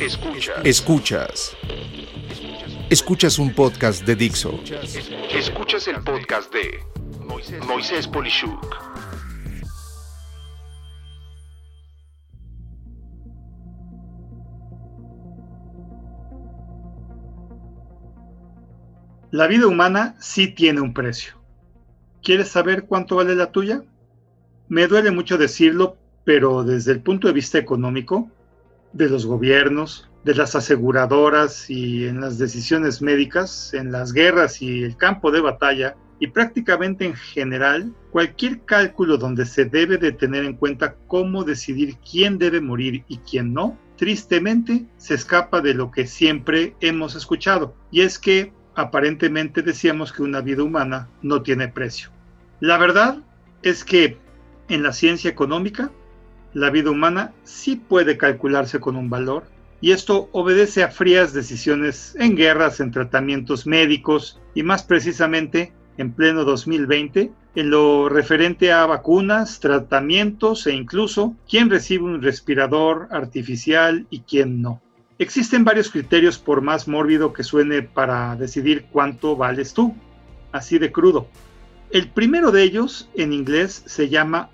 Escuchas. Escuchas. Escuchas un podcast de Dixo. Escuchas el podcast de Moisés Polishuk. La vida humana sí tiene un precio. ¿Quieres saber cuánto vale la tuya? Me duele mucho decirlo, pero desde el punto de vista económico, de los gobiernos, de las aseguradoras y en las decisiones médicas, en las guerras y el campo de batalla, y prácticamente en general, cualquier cálculo donde se debe de tener en cuenta cómo decidir quién debe morir y quién no, tristemente se escapa de lo que siempre hemos escuchado, y es que aparentemente decíamos que una vida humana no tiene precio. La verdad es que en la ciencia económica la vida humana sí puede calcularse con un valor, y esto obedece a frías decisiones en guerras, en tratamientos médicos y más precisamente en pleno 2020 en lo referente a vacunas, tratamientos e incluso quién recibe un respirador artificial y quién no. Existen varios criterios por más mórbido que suene para decidir cuánto vales tú, así de crudo. El primero de ellos en inglés se llama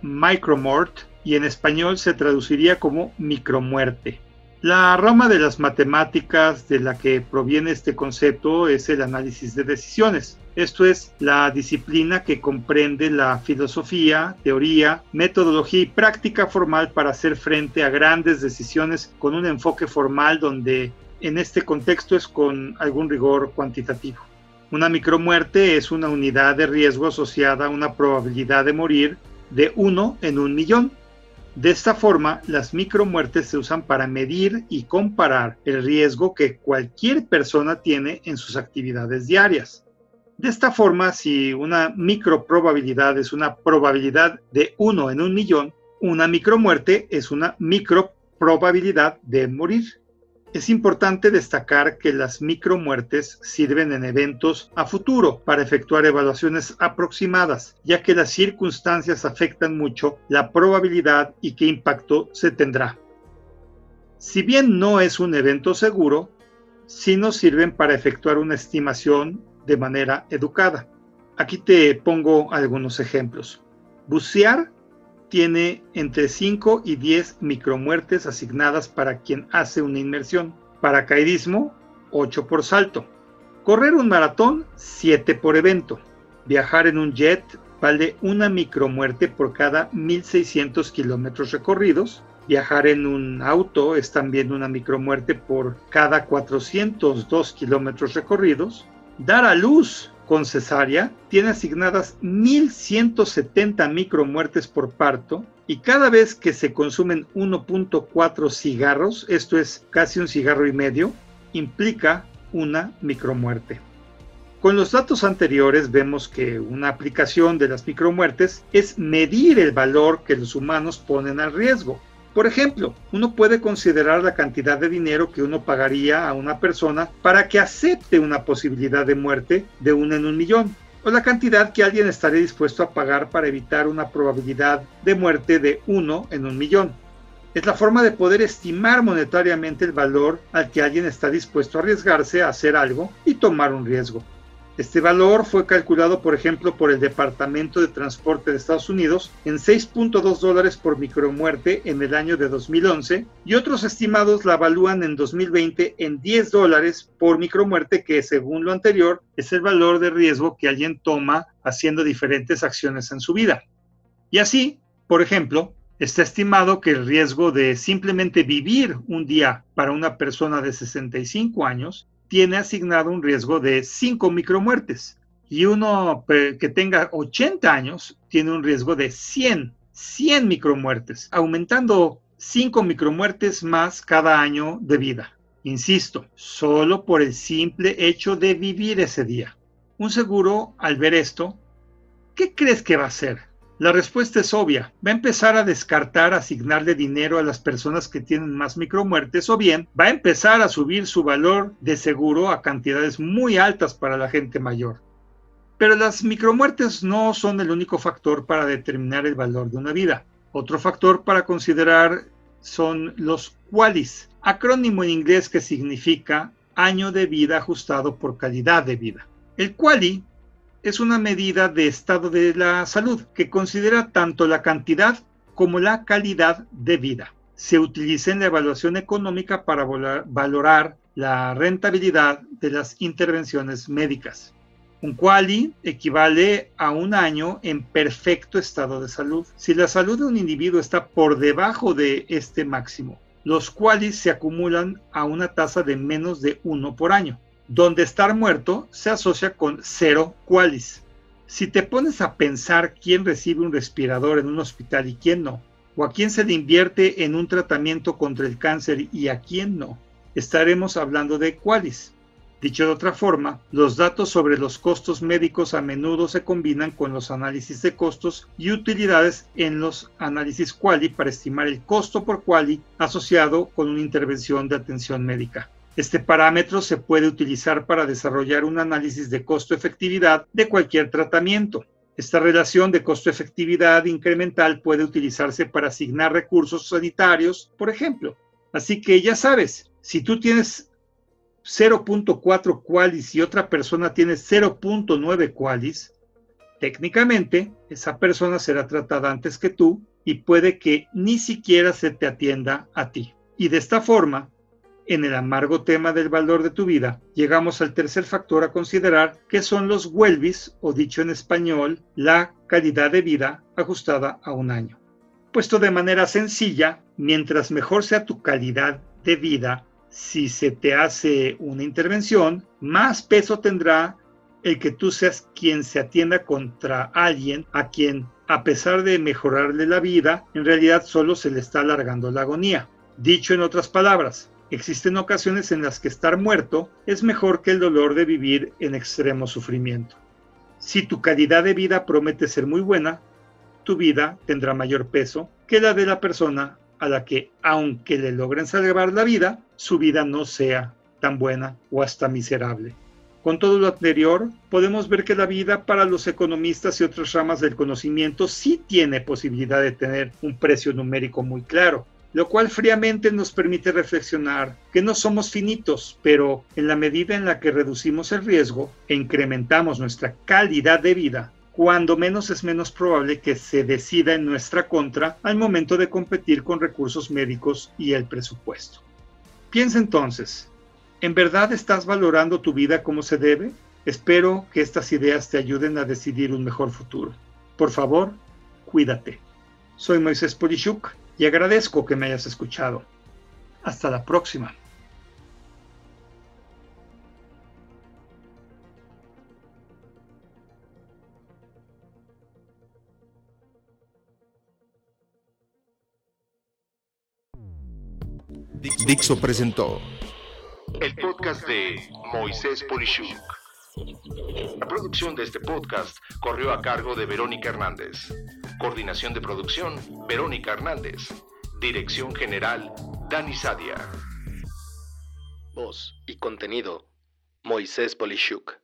micromort y en español se traduciría como micromuerte. La rama de las matemáticas de la que proviene este concepto es el análisis de decisiones. Esto es la disciplina que comprende la filosofía, teoría, metodología y práctica formal para hacer frente a grandes decisiones con un enfoque formal donde en este contexto es con algún rigor cuantitativo. Una micromuerte es una unidad de riesgo asociada a una probabilidad de morir de uno en un millón de esta forma, las micromuertes se usan para medir y comparar el riesgo que cualquier persona tiene en sus actividades diarias. De esta forma, si una microprobabilidad es una probabilidad de uno en un millón, una micromuerte es una microprobabilidad de morir. Es importante destacar que las micromuertes sirven en eventos a futuro para efectuar evaluaciones aproximadas, ya que las circunstancias afectan mucho la probabilidad y qué impacto se tendrá. Si bien no es un evento seguro, sí nos sirven para efectuar una estimación de manera educada. Aquí te pongo algunos ejemplos. Bucear tiene entre 5 y 10 micromuertes asignadas para quien hace una inmersión. Paracaidismo, 8 por salto. Correr un maratón, 7 por evento. Viajar en un jet vale una micromuerte por cada 1600 kilómetros recorridos. Viajar en un auto es también una micromuerte por cada 402 kilómetros recorridos. Dar a luz con cesárea tiene asignadas 1.170 micromuertes por parto y cada vez que se consumen 1.4 cigarros, esto es casi un cigarro y medio, implica una micromuerte. Con los datos anteriores vemos que una aplicación de las micromuertes es medir el valor que los humanos ponen al riesgo. Por ejemplo, uno puede considerar la cantidad de dinero que uno pagaría a una persona para que acepte una posibilidad de muerte de uno en un millón, o la cantidad que alguien estaría dispuesto a pagar para evitar una probabilidad de muerte de uno en un millón. Es la forma de poder estimar monetariamente el valor al que alguien está dispuesto a arriesgarse a hacer algo y tomar un riesgo. Este valor fue calculado, por ejemplo, por el Departamento de Transporte de Estados Unidos en 6.2 dólares por micromuerte en el año de 2011 y otros estimados la evalúan en 2020 en 10 dólares por micromuerte, que según lo anterior es el valor de riesgo que alguien toma haciendo diferentes acciones en su vida. Y así, por ejemplo, Está estimado que el riesgo de simplemente vivir un día para una persona de 65 años tiene asignado un riesgo de 5 micromuertes y uno que tenga 80 años tiene un riesgo de 100, 100 micromuertes, aumentando 5 micromuertes más cada año de vida. Insisto, solo por el simple hecho de vivir ese día. Un seguro, al ver esto, ¿qué crees que va a hacer? La respuesta es obvia. Va a empezar a descartar asignarle dinero a las personas que tienen más micromuertes o bien va a empezar a subir su valor de seguro a cantidades muy altas para la gente mayor. Pero las micromuertes no son el único factor para determinar el valor de una vida. Otro factor para considerar son los QALYs, acrónimo en inglés que significa año de vida ajustado por calidad de vida. El QALY es una medida de estado de la salud que considera tanto la cantidad como la calidad de vida. Se utiliza en la evaluación económica para valorar la rentabilidad de las intervenciones médicas. Un quali equivale a un año en perfecto estado de salud. Si la salud de un individuo está por debajo de este máximo, los qualis se acumulan a una tasa de menos de uno por año, donde estar muerto se asocia con cero qualis. Si te pones a pensar quién recibe un respirador en un hospital y quién no, o a quién se le invierte en un tratamiento contra el cáncer y a quién no, estaremos hablando de qualis. Dicho de otra forma, los datos sobre los costos médicos a menudo se combinan con los análisis de costos y utilidades en los análisis quali para estimar el costo por quali asociado con una intervención de atención médica. Este parámetro se puede utilizar para desarrollar un análisis de costo-efectividad de cualquier tratamiento. Esta relación de costo-efectividad incremental puede utilizarse para asignar recursos sanitarios, por ejemplo. Así que ya sabes, si tú tienes 0.4 qualis y otra persona tiene 0.9 qualis, técnicamente esa persona será tratada antes que tú y puede que ni siquiera se te atienda a ti. Y de esta forma, en el amargo tema del valor de tu vida, llegamos al tercer factor a considerar, que son los WELBIS, o dicho en español, la calidad de vida ajustada a un año. Puesto de manera sencilla, mientras mejor sea tu calidad de vida, si se te hace una intervención, más peso tendrá el que tú seas quien se atienda contra alguien a quien, a pesar de mejorarle la vida, en realidad solo se le está alargando la agonía. Dicho en otras palabras, existen ocasiones en las que estar muerto es mejor que el dolor de vivir en extremo sufrimiento. Si tu calidad de vida promete ser muy buena, tu vida tendrá mayor peso que la de la persona a la que, aunque le logren salvar la vida, su vida no sea tan buena o hasta miserable. Con todo lo anterior, podemos ver que la vida para los economistas y otras ramas del conocimiento sí tiene posibilidad de tener un precio numérico muy claro, lo cual fríamente nos permite reflexionar que no somos finitos, pero en la medida en la que reducimos el riesgo e incrementamos nuestra calidad de vida, cuando menos es menos probable que se decida en nuestra contra al momento de competir con recursos médicos y el presupuesto. Piensa entonces, ¿en verdad estás valorando tu vida como se debe? Espero que estas ideas te ayuden a decidir un mejor futuro. Por favor, cuídate. Soy Moisés Polishuk y agradezco que me hayas escuchado. Hasta la próxima. Dixo presentó el podcast de Moisés Polishuk. La producción de este podcast corrió a cargo de Verónica Hernández. Coordinación de producción, Verónica Hernández. Dirección General, Dani Sadia. Voz y contenido, Moisés Polishuk.